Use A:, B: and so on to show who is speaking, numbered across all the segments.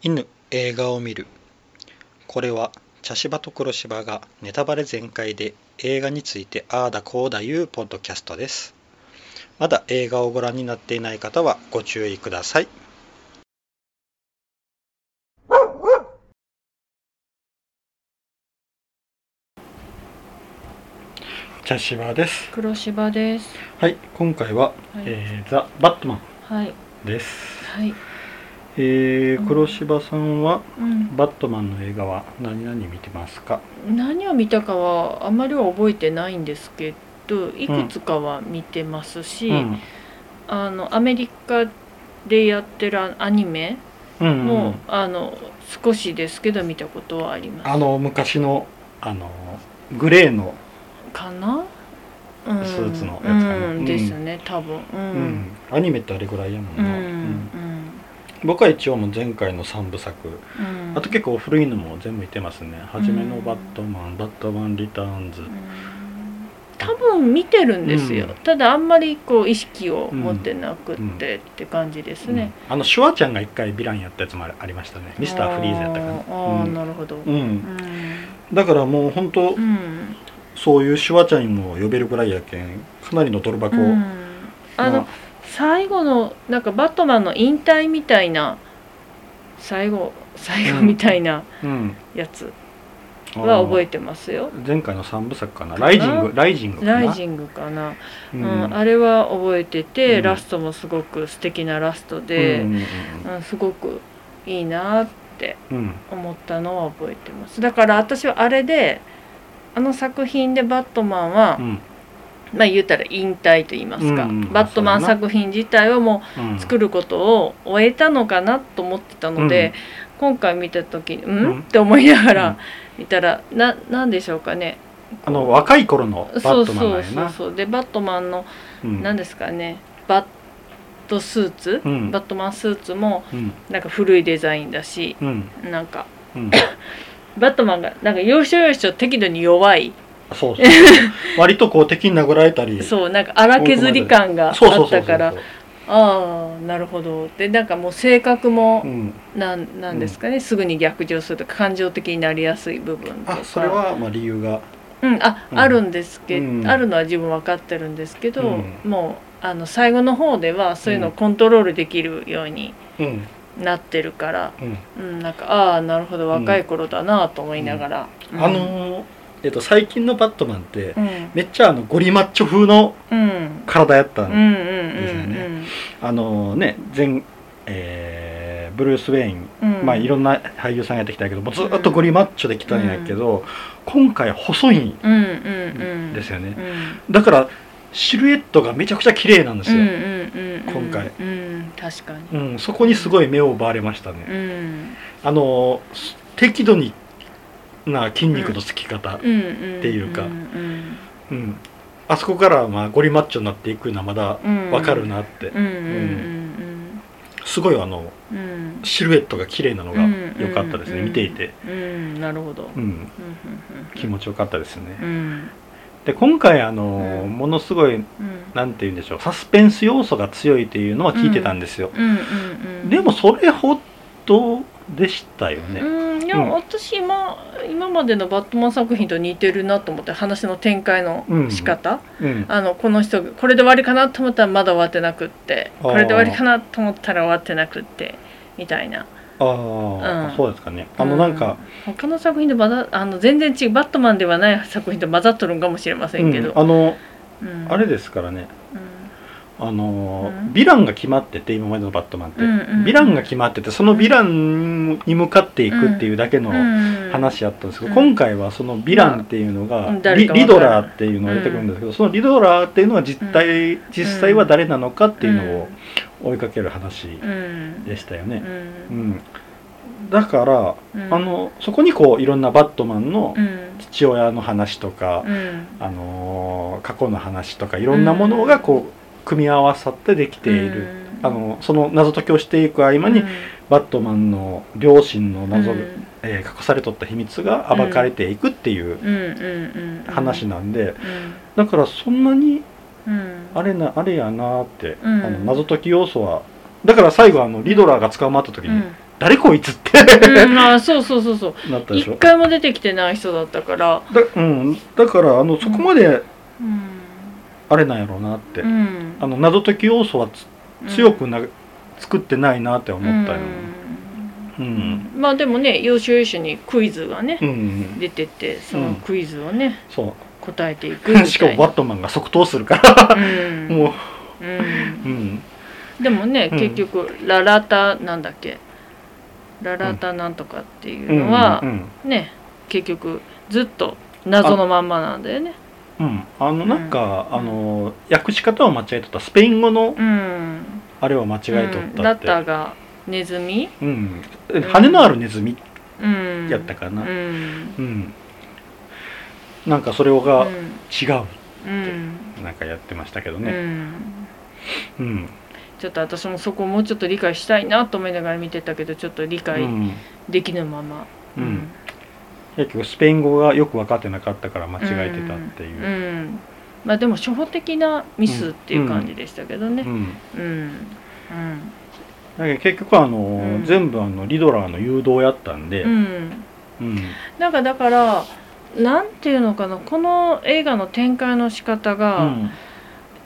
A: 犬映画を見るこれは茶芝と黒芝がネタバレ全開で映画についてああだこうだいうポッドキャストですまだ映画をご覧になっていない方はご注意ください茶芝です
B: 黒芝です。
A: はい今回は、
B: はい
A: えーザ・バットマン
B: はい。
A: です、
B: はい。
A: えー
B: うん
A: 黒芝さんは
B: うん。
A: バットマンの映画は何々見てますか？
B: 何を見たかはあまりは覚えてないんですけど、いくつかは見てますし、
A: うん
B: あのアメリカでやってるアニメ
A: うんうん
B: も、あの少しですけど見たことはあります。
A: あの昔のあのグレーの、
B: かな？うん、
A: スーツのやつかな
B: うん、
A: うん
B: ですね、多分。う。
A: うんんアニメってあれぐらいやもんな、
B: ん。
A: うん僕は一応もう前回の3部作。
B: うん。
A: あと結構古いのも全部見てますね。初めのバットマン、バットマンリターンズ、
B: うん。多分見てるんですよ、
A: うん。
B: ただあんまりこう意識を持ってなくってって感じですね、
A: うん。あのシュワちゃんが一回ヴィランやったやつもあありましたね。ミスターフリーズやったかな。
B: あーあなるほど。
A: う
B: うん。
A: ん、だからもう本当、
B: うん、
A: そういうシュワちゃんも呼べるぐらいやけんかなりの泥箱を、
B: うん。あの、
A: まあ
B: 最後のなんかバットマンの引退みたいな最後最後みたいな
A: うん。
B: やつは覚え
A: て
B: てますよ、
A: 前回の3部作かな？ライジング。ライジングかな？
B: ライジングかな、
A: う
B: うんあれは覚えてて、
A: うん。
B: ラストもすごく素敵なラストで、
A: うん
B: うんすごくいいなって
A: うんうん。
B: 思ったのは覚えてます。だから私はあれであの作品でバットマンは、
A: うん
B: まあ言うたら引退と言いますか、
A: うんうん。
B: バットマン作品自体はも
A: うん。
B: う作ることを終えたのかなと思ってたので、今回見た時にうん、
A: うん。
B: って思いなが
A: うん。
B: ら見たら、ななんでしょうかね。
A: あの若い頃のバットマン
B: そうそうそうでバットマンの
A: うん。
B: 何ですかね。バットスーツ、
A: うん。
B: バットマンスーツも
A: うん。
B: なんか古いデザインだし
A: うん。
B: なんか
A: うん。
B: バットマンがなんか要所要所適度に弱い
A: そうそう割とこう敵に殴られたり。
B: そうなんか荒削り感があったから。ああなるほど。でなんかもう性格も
A: うん。
B: なんなんですかね、すぐに逆上するとか感情的になりやすい部分とか。
A: あそれはまあ理由が。
B: うんあ、
A: うん。
B: あるんですけど、
A: うん。
B: あるのは自分分かってるんですけど、
A: うん。
B: もうあの最後の方ではそういうのをコントロールできるように
A: うん。
B: なってるから、
A: うん。
B: うん、なんかああなるほど。若い頃だなと思いながら、うん。
A: あのーえっと最近のバットマンって
B: うん。
A: めっちゃあのゴリマッチョ風の
B: うん。
A: 体やった
B: んうんうん
A: ですよねあのね前えーブルース・ウェイン
B: うん。うん
A: まあいろんな俳優さんやってきたけどもうずっとゴリマッチョできたんやけど、今回細いん
B: うんうんうん
A: ですよね、
B: うん。
A: だからシルエットがめちゃくちゃ綺麗なんですよ、
B: うんうんうんうん。
A: 今回。
B: うん確かに。
A: うんそこにすごい目を奪われましたね、
B: うん。
A: あの適度にな筋肉のつき方、っていうか。
B: うん
A: うんあそこからまあゴリマッチョになっていくのはまだ
B: うん。
A: わかるなって、すごいあのシルエットが綺麗なのが良かったですね、
B: うん
A: 見ていて、
B: うんなるほど。
A: うん、
B: うん
A: 気持ちよかったですね、
B: うん。
A: で今回あの、
B: うん。
A: ものすごい
B: うん。
A: なんて言うんでしょうサスペンス要素が強いっていうのは聞いてたんですよ、
B: うんうんうん。
A: でもそれほどでしたよね、
B: うんいや、
A: うん。
B: 私今今までのバットマン作品と似てるなと思って話の展開の仕方、
A: うん。
B: あのこの人これで終わりかなと思ったらまだ終わってなくってこれで終わりかなと思ったら終わってなくってみたいな。
A: ああ、
B: うん。
A: そうですかね。あのなんか、
B: うん。他の作品で混ざあの全然違うバットマンではない作品と混ざっとるんかもしれませんけど、
A: うん。あの
B: うん。
A: あれですからねあの、
B: うん。
A: ヴィランが決まってて今までのバットマンって、
B: うんうんうん。
A: ヴィランが決まっててそのヴィランに向かっていくっていうだけの
B: うん
A: 話やったんですけど、
B: うん。
A: 今回はそのヴィランっていうのが、リリドラーっていうのが出てくるんですけど、そのリドラーっていうのは実態、実際は誰なのかっていうのを追いかける話
B: うん
A: でしたよね。
B: うん。
A: うん。だから、
B: うん。
A: あのそこにこういろんなバットマンの
B: うん。
A: 父親の話とか、
B: うん。
A: あのー過去の話とかいろんなものがこう組み合わさってできている、
B: うん。
A: あのその謎解きをしていく合間に、
B: うん。
A: バットマンの両親の謎、
B: うん。
A: えー隠されとった秘密が暴かれていくっていう話なんで、
B: うん。
A: だからそんなに
B: うん。
A: あれなあれやなって、
B: うん。
A: あの謎解き要素はだから最後あのリドラーが捕まった時に、
B: うん。
A: 誰こいつって。
B: うん、あそうそうそうそう。
A: なったでしょ。
B: 一回も出てきてない人だったから、
A: だ,、うん、だからあのそこまで
B: うん
A: あれなんやろうなって、
B: うん、
A: あの謎解き要素はつ強くな、作ってないなって思ったよ、
B: う
A: うん。
B: ん。まあでもね要所要所にクイズがね、
A: うん
B: 出ててそのクイズをね、
A: そ
B: 答えていくみたいな。
A: う しかもバットマンが即答するから。
B: うん。
A: も
B: う、
A: う、うん。ん、
B: でもね、
A: うん。
B: 結局ララタなんだっけ？ララタなんとかっていうのは、
A: うん。
B: ね結局ずっと謎のまんまなんだよね
A: うん、あのなんか、
B: うん。
A: あの訳し方を間違えとった。スペイン語の
B: うん。
A: あれを間違えと
B: うん。ラ
A: ったって、
B: タがネズミ、
A: うん。羽のあるネズミ
B: うん、
A: やったかな。
B: うん。
A: うん、なんかそれが
B: うん。
A: 違う
B: うん。
A: なんかやってましたけど
B: う
A: ね
B: ん。
A: うん、
B: ちょっと私もそこをもうちょっと理解したいなと思いながら見てたけどちょっと理
A: う
B: 解
A: ん。
B: できぬまま、
A: うん結局スペイン語がよく分かってなかったから間違えてたっていう。う、
B: ん。まあでも初歩的なミスっていう感じでしたけどね。
A: うん。
B: うん。うん。
A: だけど結局あの、
B: うん。
A: 全部あのリドラーの誘導やったんで、
B: うん。
A: うん。
B: なんかだからなんていうのかなこの映画の展開の仕方が、
A: うん。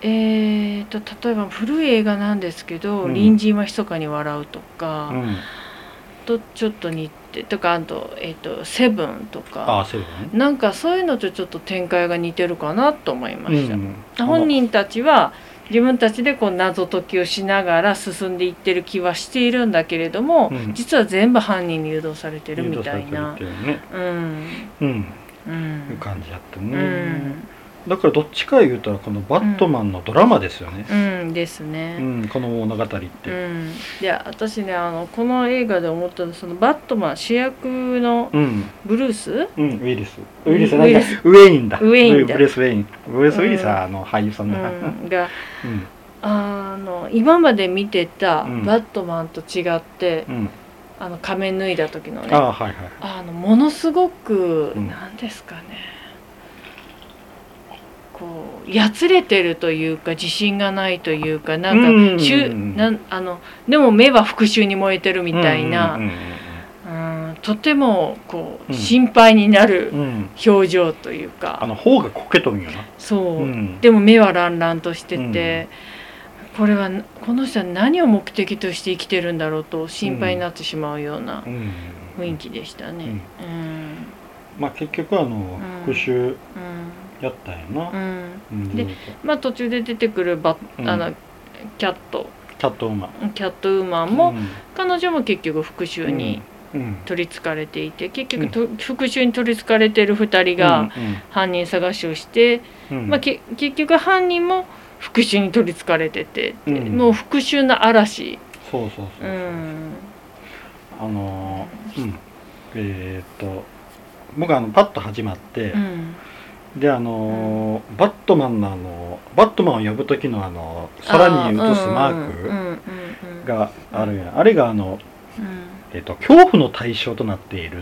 B: えー、と例えば古い映画なんですけど「
A: うん。
B: 隣人は密かに笑う」とか、
A: うん。
B: とちょっと似てとかあと,、えーと「セブン」と
A: あ
B: か。
A: あそういうことね
B: なんかそういうのとちょっと展開が似てるかなと思いました。
A: うん
B: 本人たちは自分たちでこう謎解きをしながら進んでいってる気はしているんだけれども、
A: うん。
B: 実は全部犯人に誘導されてるみたいな。
A: ね。
B: うん。
A: うん。
B: うん。
A: いう感じやった
B: う
A: ね、
B: ん
A: だからどっちか言うたらこのバットマンのドラマですよね、
B: うんです
A: う
B: ね。
A: んこの物語って、
B: うん、いや私ねあのこの映画で思ったのはそのバットマン主役の
A: うん。
B: ブルース、
A: うん、ウィリス。ウィリス
B: ウ
A: なんか
B: ィリス。
A: ウェインだ。
B: ウェインだ。
A: ブレス・ウェイン。ブレス・ウィリスは
B: うん。
A: あの俳優さんだ、
B: うん、が
A: うん。
B: あの今まで見てた
A: うん。
B: バットマンと違って、
A: うん。
B: あの仮面脱いだ時のね。
A: ああはいはい。
B: あのものすごく、
A: うん。
B: なんですかねこうやつれてるというか自信がないというかなんか、
A: うん
B: しゅなんあのでも目は復讐に燃えてるみたいな、
A: うんうん
B: うんとてもこう、
A: うん。
B: 心配になる
A: うんうん
B: 表情という
A: あ
B: か、
A: の方がこけとんよな。
B: そう、
A: うん。
B: でも目はランランとしてて、これはこの人は何を目的として生きてるんだろうと心配になってしまうような
A: うん。
B: 雰囲気でしたね。うん。
A: まあ結局あの
B: ん。
A: 復讐
B: うん
A: やったんや
B: う
A: な、
B: ん。
A: うん。
B: でまあ途中で出てくるバ
A: うん。
B: あのキャット。
A: キャットウーマン
B: キャットウーマンも、
A: うん。
B: 彼女も結局復讐に
A: うん。
B: 取りつかれていて結局と、復讐に取りつかれてる2人が犯人探しをして、まあ、け結局犯人も復讐に取りつかれてて、
A: うん。
B: もう復讐の嵐、
A: そうそうそうう、
B: ん。
A: あのーうん。えーっと僕あのパッと始まって、
B: うん、
A: であのーバットマンのあのバットマンを呼ぶ時のあの空に映すマークがあるやん。あれがあの、えーっと恐怖の対象となっている
B: っ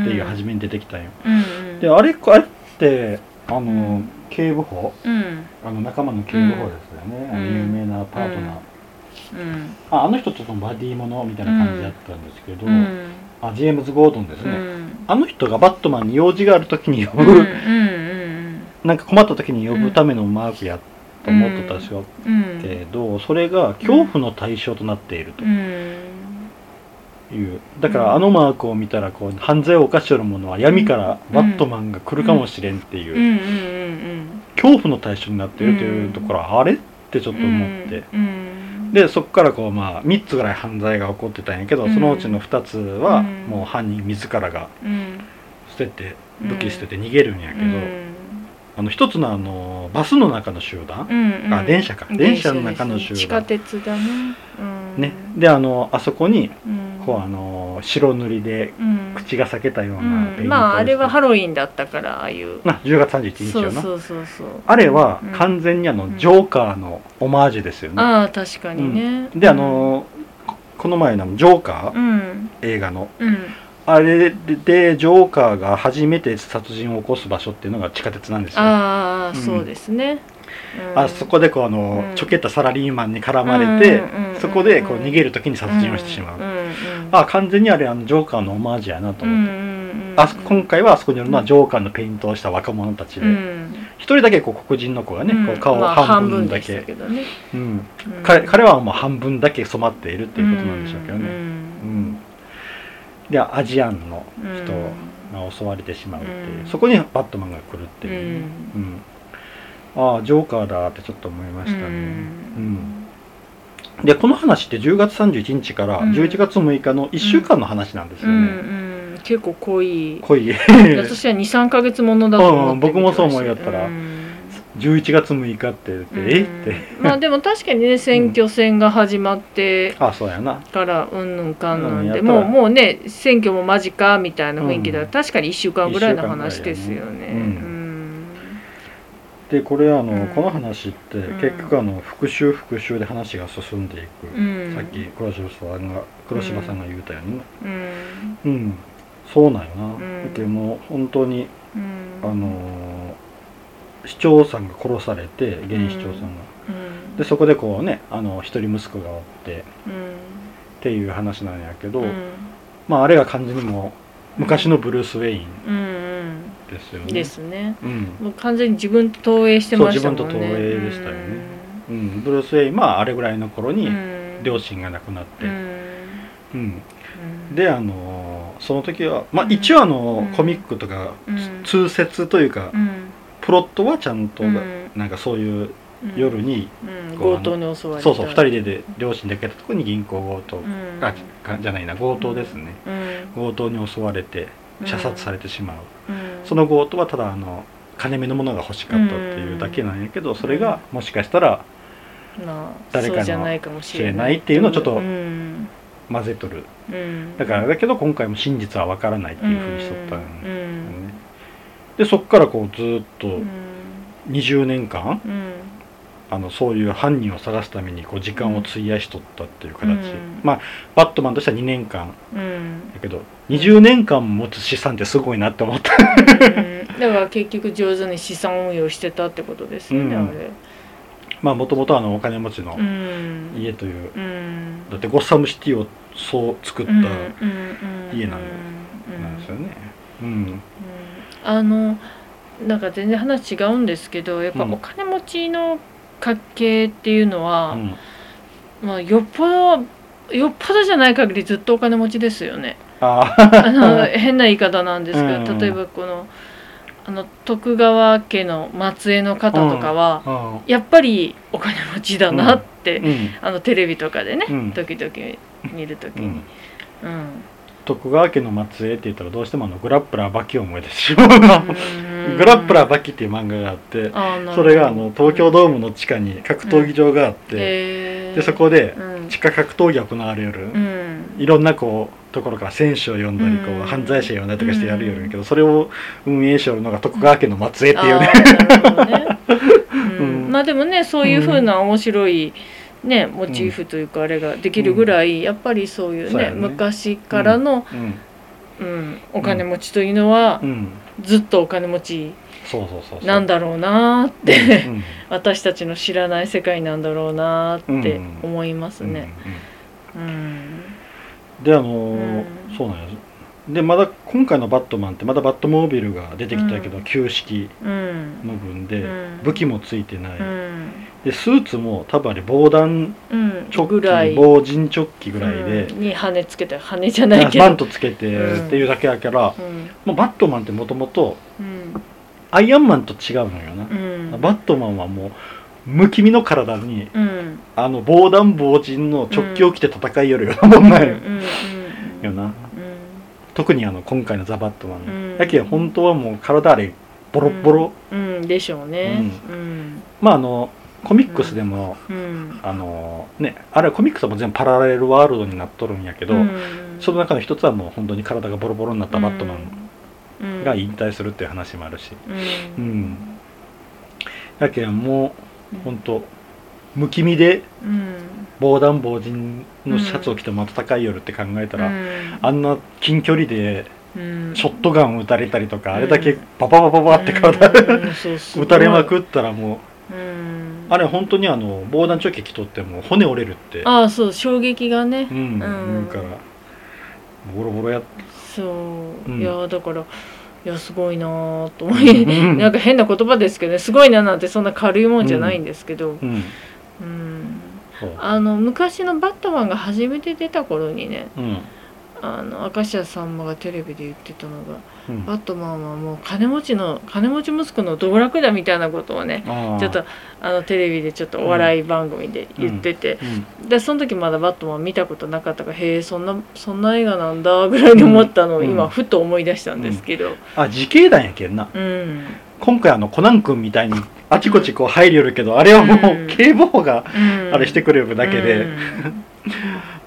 A: っていう初
B: め、
A: めに出てきたんよ、
B: うんうん、
A: であれあれってあの警部補
B: うん。
A: あの仲間の警部補ですよね、
B: うん。
A: あの有名なパートナー、
B: うん。
A: ああの人とそのバディものみたいな感じだったんですけど、
B: うん。
A: あジェームズ・ゴードンですね、
B: うん。
A: あの人がバットマンに用事がある時に呼ぶ、
B: うんうん
A: なんか困った時に呼ぶためのマークやと思ってたんですよ、
B: うん。
A: けどそれが恐怖の対象となっていると。
B: うん。
A: いう。だからあのマークを見たらこう犯罪を犯している者は闇からバットマンが来るかもしれんっていう、恐怖の対象になっているというところはあれってちょっと思って、
B: うん。
A: でそこからこうまあ3つぐらい犯罪が起こってたんやけど、
B: うん。
A: そのうちの2つは
B: うん。
A: もう犯人自らが
B: うん。
A: 捨てて武器捨てて逃げるんやけど、
B: うん
A: あの一つのあのバスの中の集団、
B: うんうん。
A: あ電車か。電車の中の集団。
B: 地下鉄だね。うん。
A: ね。であのあそこに
B: うん。
A: こうあの白塗りで
B: うん。
A: 口が裂けたよう
B: う
A: なペイントを
B: んまああれはハロウィンだったからああいう。
A: あ10月31日よな。
B: そうそうそうそう。
A: あれは
B: うん。
A: 完全にあの、
B: うん。
A: ジョーカーのオマージュですよね、
B: ああ確かにね。
A: であのここの前のジョーカー、
B: うん。
A: 映画の。
B: うん
A: あれでジョーカーが初めて殺人を起こす場所っていうのが地下鉄なんですよ。
B: ああ
A: うん
B: そうですね。うん。
A: あそこでこうあの、
B: うん。
A: ちょけたサラリーマンに絡まれて、
B: うん
A: そこでこう逃げる時に殺人をしてしまう、あ完全にあれあのジョーカーのオマージュやなと
B: うん
A: 思って、あそ今回はあそこにいるのはジョーカーのペイントをした若者たちで。
B: うん。
A: 一、人だけこう黒人の子がね、こう顔を
B: まあ
A: 半分だけ、うん、
B: うん。
A: 彼彼はもう半分だけ染まっているっていうことなんでしょうけどね、でアジアンの
B: うん。
A: 人が襲われてしまうっていう、
B: うん。
A: そこにバットマンが来るって
B: う
A: いう。ね、
B: ん。
A: うん。ああジョーカーだってちょっと思いましたね、
B: うん。
A: うん。でこの話って10月31日から
B: うん。
A: 11月6日の1週間の話なんですよ
B: うん。
A: ね、
B: うん。結構濃い。
A: 濃い。
B: 私は23か月ものだと思って
A: うん僕もそう思いやったら。
B: うん
A: 11月6日って言って、え？って。
B: うんまあでも確かにね 選挙戦が始まって
A: あそうやな。
B: からうんぬんかんぬんで、もうもうね選挙も間近みたいな雰囲気だ、
A: うん。
B: 確かに1週間ぐらいの話ですよね。
A: でこれあの、
B: うん。
A: この話って
B: うん。
A: 結局あの復習復習で話が進んでいく、
B: うん。
A: さっき黒柴さんが黒柴さんが言うたようにね。
B: うん。
A: うん、そうなんよな、
B: ん。
A: だけどもう本当に
B: うん。
A: あのー市長さんが殺されて現市長さんが、
B: うん。
A: でそこでこうねあの一人息子がおってっ
B: うん。
A: ていう話なんやけど、
B: うん。
A: まああれが完全にもう昔のブルース・ウェイン
B: うん
A: ですよね。
B: うん。ですね。
A: うん、
B: もう完全に自分と投影してましたもんね。
A: そう自分と投影でしたよね。うん、ブルース・ウェインまああれぐらいの頃に
B: うん。
A: 両親が亡くなって、
B: うん。
A: であのーその時はまあ一応あの
B: うん。
A: コミックとか
B: うん。
A: 通説というか、
B: うん
A: プロットはちゃんと、
B: うん。
A: なんかそういう
B: うん。
A: 夜に、
B: うん強盗に襲われた。
A: そうそう2人でで両親で出かけたところに銀行強盗、
B: うん。
A: あかじゃないな強盗ですね、
B: うん。
A: 強盗に襲われて射殺されてしまう、
B: うん。
A: その強盗はただあの金目のものが欲しかったっていうだけなんやけど、それがもしかしたら
B: まあ
A: 誰かの
B: そうじゃないかもしれない
A: 知れないっていうのをちょっと
B: うん。
A: 混ぜとる。
B: うん。
A: だからだけど今回も真実は分からないっていうふうにしとったんね、でそっからこうずーっと
B: うん。
A: 20年間
B: うん。
A: あのそういう犯人を探すためにこう時間を費やしとったっていう形、
B: うん。
A: まあバットマンとしては2年間。
B: うん。
A: だけど20年間持つ資産ってすごいなって思った。
B: うん。だから結局上手に資産運用してたってことですよね、
A: うん。
B: あれ。
A: まあもともとあのお金持ちの
B: うん。
A: 家という、
B: うん。
A: だってゴッサムシティをそう作った家なん
B: うん
A: ですよね。うん
B: うんあのなんか全然話違うんですけどやっぱ
A: うん。
B: お金持ちの家系っていうのは、
A: うん。
B: まあ、よっぽどよっぽどじゃない限りずっとお金持ちですよね。
A: あ
B: あの 変な言い方なんですけど、
A: うん
B: 例えばこのあの徳川家の末裔の方とかは、
A: あ
B: やっぱりお金持ちだなって、
A: うん。
B: あのテレビとかでね、
A: うん。
B: 時々見る時に、
A: うん。
B: うん
A: 徳川家の末裔って言ったらどうしてもあのグラップラーバキを思い出してしまうな。グラップラーバキっていう漫画があってそれがあの東京ドームの地下に格闘技場があって、
B: へー。
A: でそこで
B: うん。
A: 地下格闘技が行われる、
B: うん。
A: いろんなこうところから選手を呼んだりこう、
B: うん。
A: 犯罪者呼んだりとかしてやるよるけどそれを運営しよるのが徳川家の末裔っていうね、
B: まあでもねそういうふうな面白い、ね、モチーフというかあれができるぐらい、やっぱりそういうね
A: ね。
B: 昔からの、
A: うん。
B: うん、お金持ちというのは、
A: うん、
B: ずっとお金持ちなんだろうなーって、
A: うん
B: 私たちの知らない世界なんだろうなーって
A: うん。
B: 思います
A: うん
B: ね。うん。
A: うん。であのそうなんですでまだ今回のバットマンってまだバットモービルが出てきたけど、
B: うん。
A: 旧式
B: うん。
A: の分で、
B: うん。
A: 武器もついてない、
B: うん。
A: でスーツも多分あれ防弾
B: うん。
A: チョッキ防塵チョッキぐらいで、
B: うん。に羽つけて羽じゃないけど。
A: マントつけて
B: うん。
A: っていうだけやから、
B: うん。
A: もうバットマンってもともと
B: うん。
A: アイアンマンと違うのよな、
B: うん。
A: バットマンはもうむきみの体に
B: うん。
A: あの防弾防塵のチョッキを着て戦いよるようなもんなんよ,、
B: うんうん
A: よな
B: うん
A: 特にあの今回のザ・バットマン、
B: うん。
A: だけど本当はもう体あれボロッボロ、
B: うん。うん。でしょうね。うん。
A: まああのコミックスでも、
B: うん。
A: あのねあれはコミックスはもう全部パラレルワールドになっとるんやけど、
B: うん。
A: その中の一つはもう本当に体がボロボロになったバットマン
B: ン
A: が引退するっていう話もあるし、
B: うん。
A: うん。だけどもう本当むきみで
B: うん。
A: 防弾防塵のシャツを着ても戦いよるって考えたら、
B: うん。
A: あんな近距離で
B: うん。
A: ショットガン撃たれたりとか、
B: うん。
A: あれだけバババババって体、
B: うん。
A: 撃たれまくったらもう
B: うん。
A: あれ本当にあの防弾チョッキ着とっても骨折れるって。
B: ああそう衝撃がね。
A: うん、からボロボロやっ
B: そう、
A: うん。
B: いやだからいやすごいなーと思い、
A: うん。
B: なんか変な言葉ですけどねすごいななんてそんな軽いもんじゃないんですけど、
A: うん
B: うん。あの昔のバットマンが初めて出た頃にね
A: うん。
B: あの明石家さんまがテレビで言ってたのが
A: うん。
B: バットマンはもう金持ちの金持ち息子の道楽だみたいなことをねちょっとあのテレビでちょっとお笑い番組で言ってて、
A: うん。
B: でその時まだバットマン見たことなかったからへえそんなそんな映画なんだぐらいに思ったのを
A: うん。
B: 今ふと思い出したんですけど。
A: あ自警団やけんな。
B: うん、
A: 今回あのコナン君みたいにあちこちこう入りよるけどあれはも
B: う
A: 警部補が
B: うん。
A: あれしてくれるだけで、
B: うん。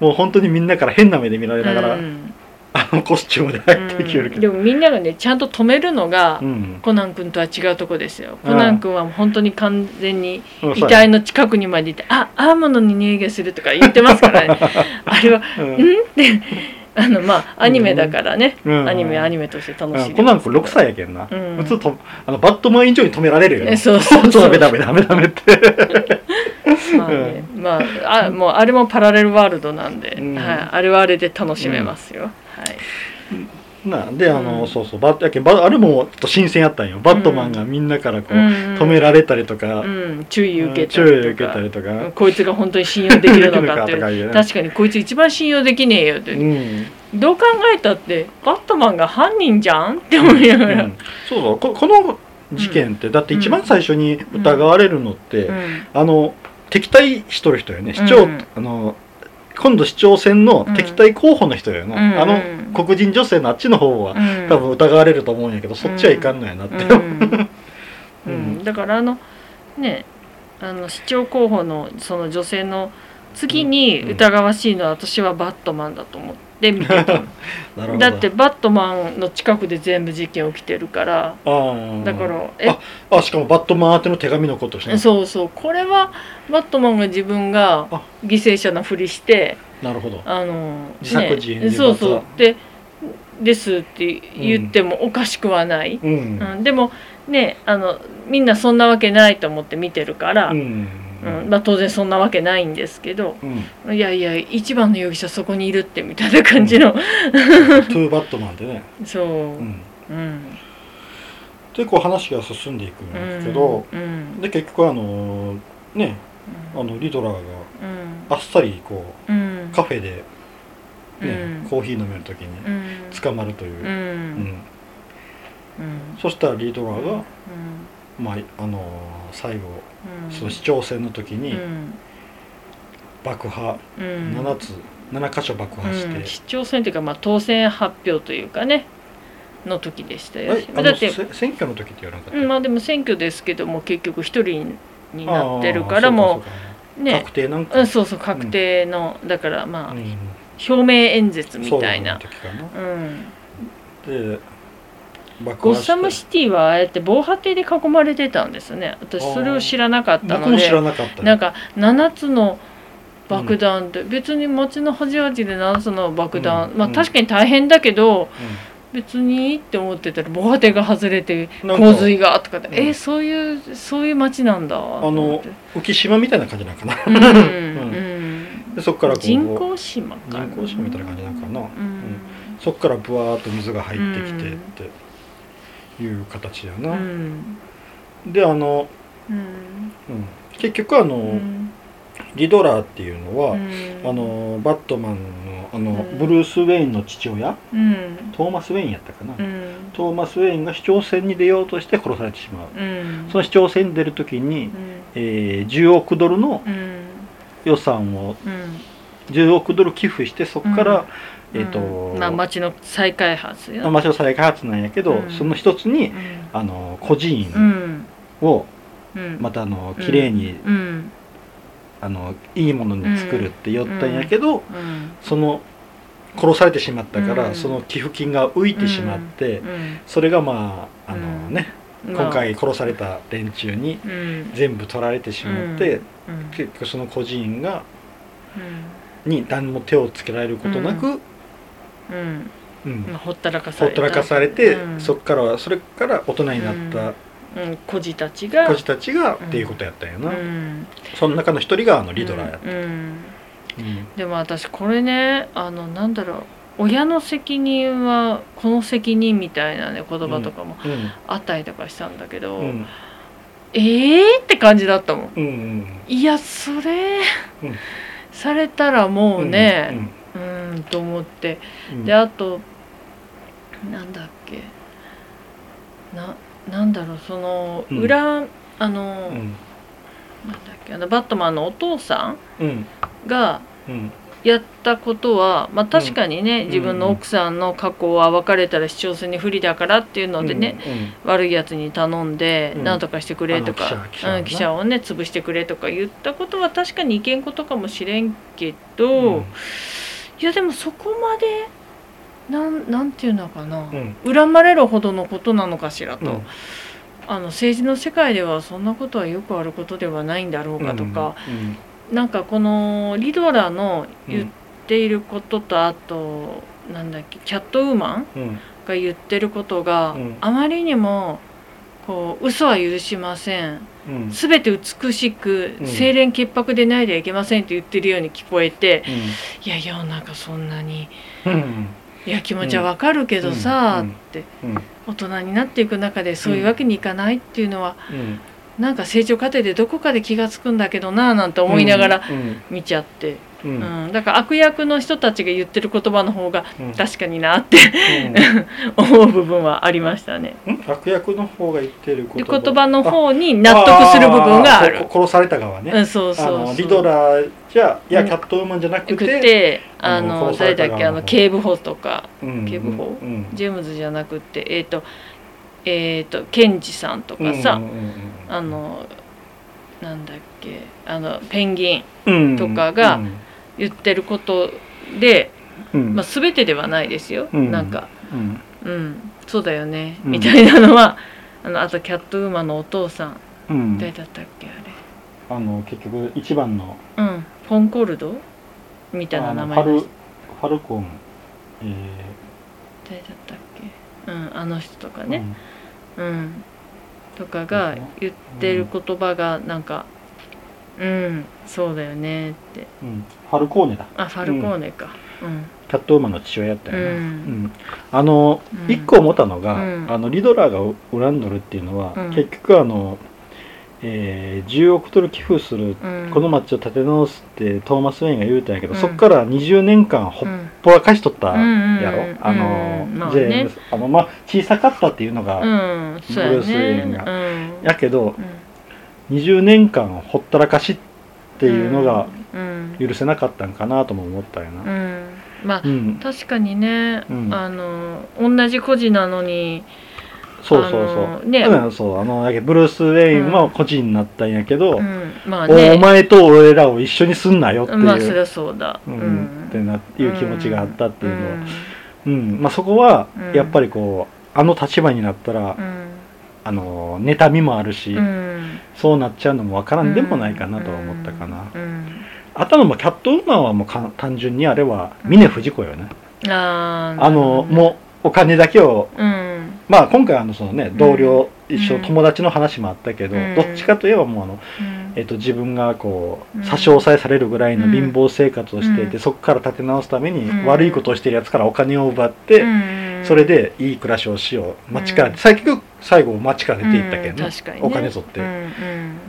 A: もう本当にみんなから変な目で見られながら、
B: うん。
A: あのコスチュームで入ってきよるけど、
B: でもみんながねちゃんと止めるのが、
A: うん。
B: コナン君とは違うとこですよ。
A: うん
B: コナン君は本当に完全に
A: うん
B: 遺体の近くにまで行って「あアーモンドに匂いがする」とか言ってますからね。あれは「
A: うん。
B: ん?」ってあのまあアニメだからね、
A: うん。
B: アニメアニメとして楽しい。
A: うん。コナン君6歳やけんな、
B: うん。
A: 普通とあのバットマン以上に止められるよね。
B: えそうそうそう。
A: ダメダメダメダメって。
B: まあね、まああもうあれもパラレルワールドなんで、
A: うん。
B: はい、あれはあれで楽しめますよ、はい
A: なであの、
B: うん。
A: そうそうバッやけんバあれもちょっと新鮮やったんよ。バットマンがみんなからこう、
B: うん。
A: 止められたりとか、
B: うん、注意受けた
A: 注意受け
B: りとか
A: たりとか、
B: うんこいつが本当に信用できるのかって
A: かね。
B: 確かに。こいつ一番信用できねえよって、
A: うん。
B: どう考えたってバットマンが犯人じゃんって思いながら、
A: うん。そうそう。ここの事件って、だって一番最初に疑われるのって、
B: うん。
A: あの敵対しとる人よね。市長、
B: うん。
A: あの今度市長選の敵対候補の人よな、
B: うん。
A: あの黒人女性のあっちの方は、
B: うん。
A: 多分疑われると思うんやけどそっちはいかんのやなって、
B: うん。だからあのねあの市長候補のその女性の次に疑わしいのは私はバットマンだと思って見てた。の
A: なるほど。
B: だってバットマンの近くで全部事件起きてるから。だからえ
A: ああしかもバットマン宛ての手紙のことして
B: そうそう。これはバットマンが自分が
A: あ。
B: 犠牲者のふりして
A: なるほど。
B: あの
A: 自作自演で
B: ね、そうそ
A: ま
B: う。でですって言ってもおかしくはない、
A: うん。
B: うん。でもねあのみんなそんなわけないと思って見てるから、
A: う
B: うん。
A: ん
B: まあ、当然そんなわけないんですけど
A: うん。
B: いやいや一番の容疑者そこにいるってみたいな感じの、
A: トゥーバットマンでね、
B: そう、
A: う
B: うん。
A: ん、
B: うん。
A: でこう話が進んでいくんですけど、
B: うん。
A: で結局あのねあのリドラーが
B: うん。
A: あっさりこう
B: うん。
A: カフェで、ね
B: うん。
A: コーヒー飲める時に
B: うん。
A: 捕まるという、
B: うん。
A: うん。
B: うん。
A: そしたらリドラーが、
B: うん
A: まああの最後
B: うん。
A: その市長選の時に
B: うん。
A: 爆破、
B: うん。
A: 7つ7箇所爆破して、
B: うん。市長選というか、まあ、当選発表というかねの時でしたよ
A: えあ
B: だって、
A: 選挙の時って言わなかった、
B: うん、まあでも選挙ですけども結局一人になってるからも
A: そう
B: ね。
A: 確定なんか、
B: うん、そうそう確定の、だからまあ、
A: うん。
B: 表明演説みたいな。
A: そう時かな。
B: うん。
A: で爆
B: ゴッサムシティはああやって防波堤で囲まれてたんですね。私それを知らなかったので。
A: な
B: んか7つの爆弾って、別に街の端々で7つの爆弾、まあ
A: うん。うん
B: 確かに大変だけど別にって思ってたら防波堤が外れて洪水がとかで、
A: うん。
B: えそういうそういう街なんだあ
A: の浮島みたいな感じなんかな。
B: うん、うん。
A: でそこから
B: 人工島かな。
A: 人工島みたいな感じなんかな。
B: うん。
A: そこからブワーっと水が入ってきて
B: うん
A: っていう形や
B: う
A: な、
B: ん。
A: であの、
B: うん。
A: うん。結局あの、
B: うん。
A: リドラーっていうのは、
B: うん。
A: あのバットマンのあの、
B: うん。
A: ブルース・ウェインの父親？
B: うん。
A: トーマス・ウェインやったかな、
B: うん。
A: トーマス・ウェインが市長選に出ようとして殺されてしまう、
B: うん。
A: その市長選に出る時に、
B: うん。
A: えー10億ドルの
B: うん。
A: 予算を
B: うん。
A: 10億ドル寄付してそこから、
B: うん。
A: えっ、と、
B: まあ町の再開発よ
A: 町の再開発なんやけど、
B: うん。
A: その一つに
B: うん。
A: あの孤児
B: う
A: 院
B: ん。
A: を
B: うん。
A: またあの綺麗に、
B: うん。
A: あのいいものに作るって言ったんやけど、
B: うん。
A: その殺されてしまったから、
B: うん。
A: その寄付金が浮いてしまって、
B: うん。
A: それがまああの
B: うん。
A: ね、今回殺された連中に
B: うん。
A: 全部取られてしまって、
B: うん。
A: 結局その孤児院が
B: うん。
A: に何も手をつけられることなく、
B: うん。
A: うん。
B: まあほったらかされ
A: ほったらかされて、
B: うん。
A: そっからはそれから大人になった
B: うん。孤児たちが
A: 孤児たちが
B: うん。
A: っていうことやったんやな、
B: うん。
A: その中の一人があのリドラーやった、
B: うん。うん。
A: うん
B: でも私これねあのなんだろう親の責任はこの責任みたいなね言葉とかも
A: うん。
B: あったりとかしたんだけど、
A: うん。
B: えーって感じだったもん。
A: うんうん。
B: いやそれ、
A: うん。
B: されたらもうね
A: うん
B: うんと思って。
A: うん。
B: であとなんだっけ。ななんだろうその
A: うん。
B: 裏、あの、
A: うん。
B: なんだっけあのバットマンのお父さ
A: うん。
B: んが
A: うん。
B: やったことは、まあ、確かにね、
A: ん。
B: 自分の奥さんの過去は別れたら市長選に不利だからっていうのでね、悪いやつに頼んで
A: うん。
B: 何とかしてくれとかうん記者をね潰してくれとか言ったことは確かにいけんことかもしれんけど、
A: うん
B: いやでもそこまでなんなんていうのかな、
A: うん。
B: 恨まれるほどのことなのかしらと、
A: うん。
B: あの政治の世界ではそんなことはよくあることではないんだろうかとか、なんかこのリドラの言っていることと、あとなんだっけキャットウーマン
A: うんうん。
B: が言ってることが、
A: うん。
B: あまりにもこう嘘は許しません
A: うん。
B: 全て美しく
A: うん。
B: 清廉潔白でないではいけませんって言ってるように聞こえて、
A: う
B: いや世の中そんなにいや気持ちはわかるけどさ、
A: うん。
B: って
A: うん。
B: 大人になっていく中でそういうわけにいかないっていうのは、
A: うん。
B: なんか成長過程でどこかで気が付くんだけどなぁなんて思いながら
A: うん。
B: 見ちゃって、
A: う
B: うん。んだから悪役の人たちが言ってる言葉の方が
A: うん。
B: 確かになって 思う部分はありましたね。
A: うん。悪役の方が言ってる
B: で
A: 言葉。
B: 言葉の方に納得する部分がある。
A: 殺された側ね、
B: うん、そう
A: あ
B: そうそう。
A: のリドラーじゃいや
B: うん。
A: キャットウーマンじゃなく
B: く
A: て
B: てあ
A: あの
B: 誰だっけあの警部補とか
A: うん
B: 警部補。
A: うん
B: ジェームズじゃなくてえっ、とえっ、とケンジさんとかさ、
A: うんうん
B: あのなんだっけあのペンギン
A: うん。
B: とかが言ってることで、
A: うん。
B: まあ、全てではないですよ、
A: うん。
B: なんか。
A: うん。
B: うん。そうだよね、
A: うん。
B: みたいなのはあのあとキャットウーマンのお父さん。
A: うん。
B: 誰だったっけあ
A: あの結局一番の。
B: れうん。フォンコルド？みたいな名前だし
A: ファルコン、え
B: 誰だったっけ？うんあの人とか
A: ー
B: ね、うん、とかが言ってる言葉がなんかうんそうだよねって。
A: うんうんファルコーネだ。
B: あファルコーネか。うん。
A: キャットウーマンの父親やったよね、
B: うん。
A: うん。あの
B: うん。
A: 一個思ったのが、
B: うん。
A: あのリドラーが恨んどるっていうのは、
B: うん。
A: 結局あの、えー10億ドル寄付する
B: うん。
A: この町を立て直すってトーマス・ウェインが言うたんやけど、
B: うん。
A: そっから20年間ほっ
B: うん
A: ぽらかしとったやろ、
B: うん
A: あの、
B: うん。まあね。
A: ジェームスあのまあ小さかったっていうのが、
B: うん。そうや
A: ブルースウェイン
B: ね
A: が。
B: うん。
A: やけど
B: うん
A: 20年間ほったらかしっていうのが
B: うん。
A: 許せなかったんかなとも思ったよな。
B: うん。まあ
A: うん、
B: 確かにね、
A: うん。
B: あの同じ孤児なのに
A: そうそうそう。
B: ね
A: うん、そうあのブルース・ウェインは個人になったんやけど、
B: うん、まあ
A: お
B: ね
A: 前と俺らを一緒にすんなよっていう、
B: まあそりゃそうだ。
A: うん。ってないう気持ちがあったっていうのは、
B: うん。
A: うん。まあ、そこは
B: うん。
A: やっぱりこうあの立場になったら、
B: うん
A: あの妬みもあるし、
B: うん。
A: そうなっちゃうのもわからんでもないかなとは思ったかな、
B: うん。
A: あとのもキャットウーマンはもうか単純にあれは峰不二子よね、
B: あ
A: のもうお金だけを
B: うん。
A: まあ今回あのそのね同僚、
B: うん
A: 一緒
B: うん。
A: 友達の話もあったけど、
B: うん。
A: どっちかといえばもうあの、
B: うん。
A: えっと、自分がこ
B: う
A: うん。差し押さえされるぐらいの貧乏生活をしていて、
B: うん。
A: そこから立て直すために
B: うん。
A: 悪いことをしてるやつからお金を奪って、
B: うん
A: それでいい暮らしをしよう。街から、
B: うん
A: 最局最後街から出ていったけどね、
B: うん確かにね。
A: お金取って、
B: うん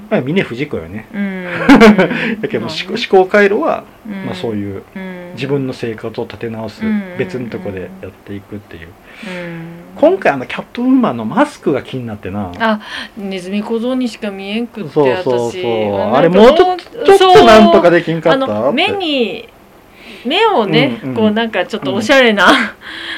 A: まあ峰不二子よね。
B: うん。う ん
A: だけど、
B: まあね。
A: 思考回路は、
B: うん。
A: まあ、そういう
B: うん。
A: 自分の生活を立て直す、
B: うん。
A: 別のとこでやっていくっていう、
B: うん。
A: 今回あのキャットウーマンのマスクが気になってな。
B: あネズミ小僧にしか見えんくって
A: そうそう
B: 私
A: そう。あれもうちょちょっとなんとかできんかった？
B: あの目に目をね、
A: うんうん
B: こうなんかちょっとおしゃれな、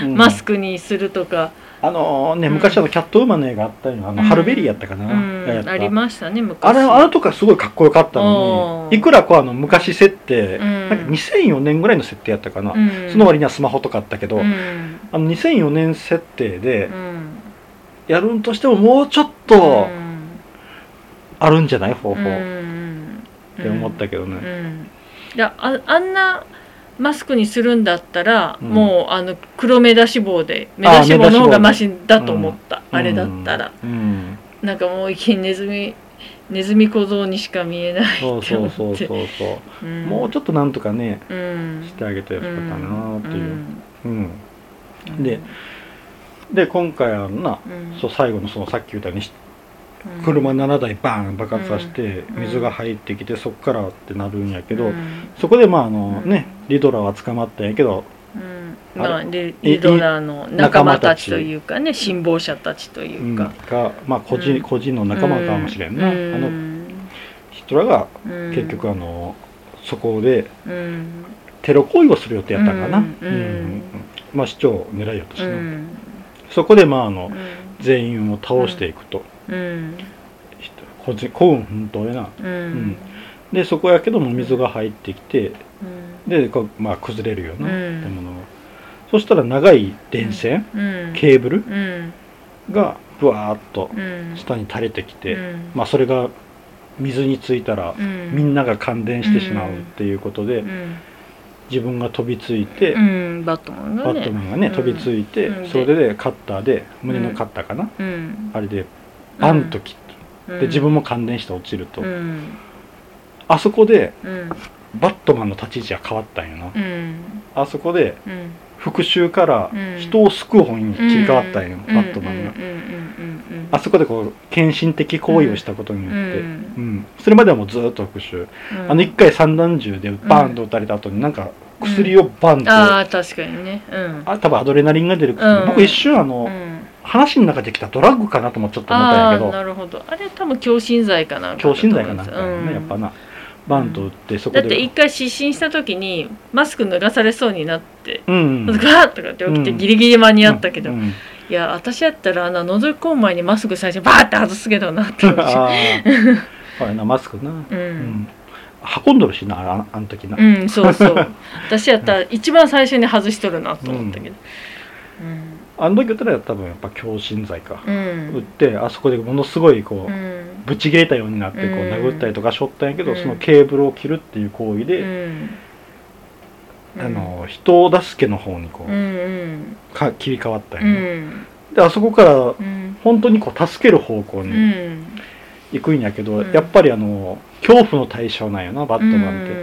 A: うん
B: マスクにするとか、
A: あのね
B: うん。
A: 昔あのキャットウーマンの映画あったよあの、
B: うん。
A: ハルベリーやったかな、
B: ありましたね昔。
A: あれあのとかすごいかっこよかったのにいくらこうあの昔設定、
B: うん。
A: なんか2004年ぐらいの設定やったかな、
B: うん。
A: その割にはスマホとかあったけど、
B: うん。
A: あの2004年設定で
B: うん。
A: やるんとしてももうちょっとあるんじゃない方法、
B: うん。
A: って思ったけどね、
B: うん。いやああんなマスクにするんだったら、
A: うん。
B: もうあの黒目出し棒で目出し棒の方がマシだと思った。あ,、れだったら、
A: うん、
B: なんかもう一気にネズミネズミ小僧にしか見えない
A: そう
B: って。
A: そうそうそうそう、
B: う。ん。
A: もうちょっとなんとかね
B: うん。
A: してあげてよかったなっていう、
B: ん。
A: うん。でで今回はな、
B: うん。
A: そう最後のそのさっき言ったように車7台バーン爆発させて
B: うん。
A: 水が入ってきてそっからってなるんやけど、
B: うん。
A: そこでまああの
B: うん。
A: ねリドラーは捕まったんやけど
B: まあリリドラーの仲間たちというかね辛抱者たちという
A: うん。
B: か、
A: がまあ個人,、
B: うん。
A: 個人の仲間かもしれんな、
B: うん。
A: あの人らが
B: うん。
A: 結局あのそこで
B: うん。
A: テロ行為をする予定やったんかな、
B: うん。うん。
A: まあ市長を狙いやったしな、
B: うん。
A: そこでまああの
B: うん
A: 全員を倒していくと、
B: うん。
A: 個人幸運奮闘やな。
B: うん。
A: でそこやけども水が入ってきて
B: うん。
A: でこうまあ崩れるような
B: うん。
A: 建物がそしたら長い電線、
B: うん。
A: ケーブル
B: うん。
A: がブワーッと
B: うん。
A: 下に垂れてきて、
B: うん。
A: まあそれが水についたら
B: うん。
A: みんなが感電してしまうっていうことで、
B: うん
A: 自分が飛びついて、
B: うんバットマンがね。
A: バットマンがね、
B: うん。
A: 飛びついて、
B: うん。
A: それでカッターで胸のカッターかな、
B: うん。
A: あれでバンと切って、
B: うん。
A: で自分も感電して落ちると、
B: うん。
A: あそこで
B: うん。
A: バットマンの立ち位置が変わったんよな、
B: うん。
A: あそこで
B: うん
A: 復讐から
B: うん。
A: 人を救う方に切り替わったんよ、バットマンが、あそこでこう献身的行為をしたことによって、
B: う
A: うん。んそれまではもうずっと復讐、
B: うん。
A: あの一回散弾銃でバーンと撃たれた後になんか薬をバンと、
B: ああ確かにね。うん。
A: あ多分アドレナリンが出る薬、
B: うん。
A: 僕一瞬あの、
B: うん。
A: 話の中できたドラッグかなともちょっと思ったんやけど。
B: ああなるほど。あれ多分強心剤かな
A: 強心剤かなね、
B: うん
A: やっぱなバンと打ってそこで
B: だって一回失神した時にマスク脱がされそうになって
A: うん
B: ガーッとかって起きて
A: うん。
B: ギリギリ間に合ったけど、
A: うんうん。
B: いや私やったらあの覗き込む前にマスク最初バーって外すけどなって。思って
A: ああほらなマスクな、
B: う
A: うん。ん運んどるしなああの時な、
B: うんそうそう。私やったら一番最初に外しとるなと思ったけど。
A: あの時言ったら多分やっぱ強心剤か、
B: うん。
A: 打ってあそこでものすごいこう、
B: うん
A: ぶち切れたようになってこう
B: うん。
A: 殴ったりとかしょったんやけど、
B: うん。
A: そのケーブルを切るっていう行為
B: う
A: で、
B: ん。
A: あの人を助けの方にこう、か切り替わったん
B: う
A: やであそこから
B: うん。
A: 本当にこう助ける方向
B: う
A: に
B: ん。
A: 行くんやけど、
B: うん。
A: やっぱりあの恐怖の対象なんよなバットマンって、
B: う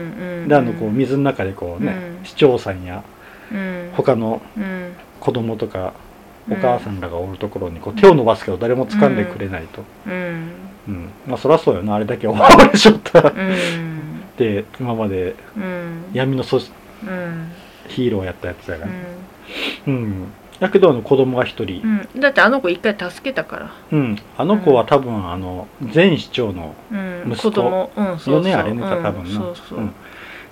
B: ん。
A: であのこう水の中でこうね、
B: うん。
A: 市長さんや
B: うん。
A: 他の
B: うん。
A: 子供とか
B: うん
A: お母さんらがおるところにこう手を伸ばすけど誰も掴んでくれないと、
B: うん
A: うん。まあそりゃそうよなあれだけ追われしょったら
B: うん。
A: で今まで
B: うん。
A: 闇の組織
B: うん。
A: ヒーローやったやつやから、
B: う
A: うん。やけどあの子供が一人、
B: ん。だってあの子一回助けたから。
A: うん。あの子は多分あの前市長の
B: うん。
A: 息子。
B: 子供。うんそうそう。
A: よねあれね多分な、
B: うんそうそう。
A: うん。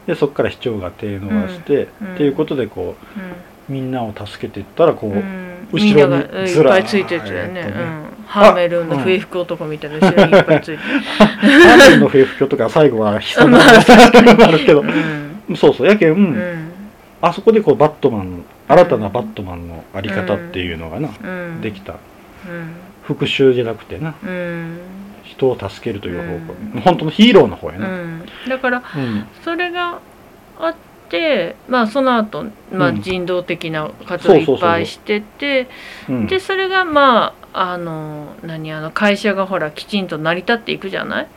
A: でそっから市長が手伸ばして、
B: うん。
A: っていうことでこうみんなを助けていったらこう、
B: うん。うん
A: 後ろに
B: みんながうんいっぱいついてるやね。
A: っとね。
B: うんハーメルンの笛吹く男みたいな後ろにいっぱいついてる。
A: ハーメルの笛吹きとか最後は悲惨な
B: まあ
A: あるけど。
B: う、ん。
A: そうそう。やけん、
B: うん。
A: あそこでこうバットマン新たなバットマンのあり方っていうのがな、
B: うん。
A: できた。
B: うん。
A: 復讐じゃなくてな
B: うん。
A: 人を助けるという方向、
B: うん。
A: 本当のヒーローの方や
B: う
A: な、
B: ん。だから
A: うん。
B: それがあってまあその後、まあ
A: うん。
B: 人道的な活動をいっぱいしてて、
A: うん。
B: でそれがまああの何あの会社がほらきちんと成り立っていくじゃない？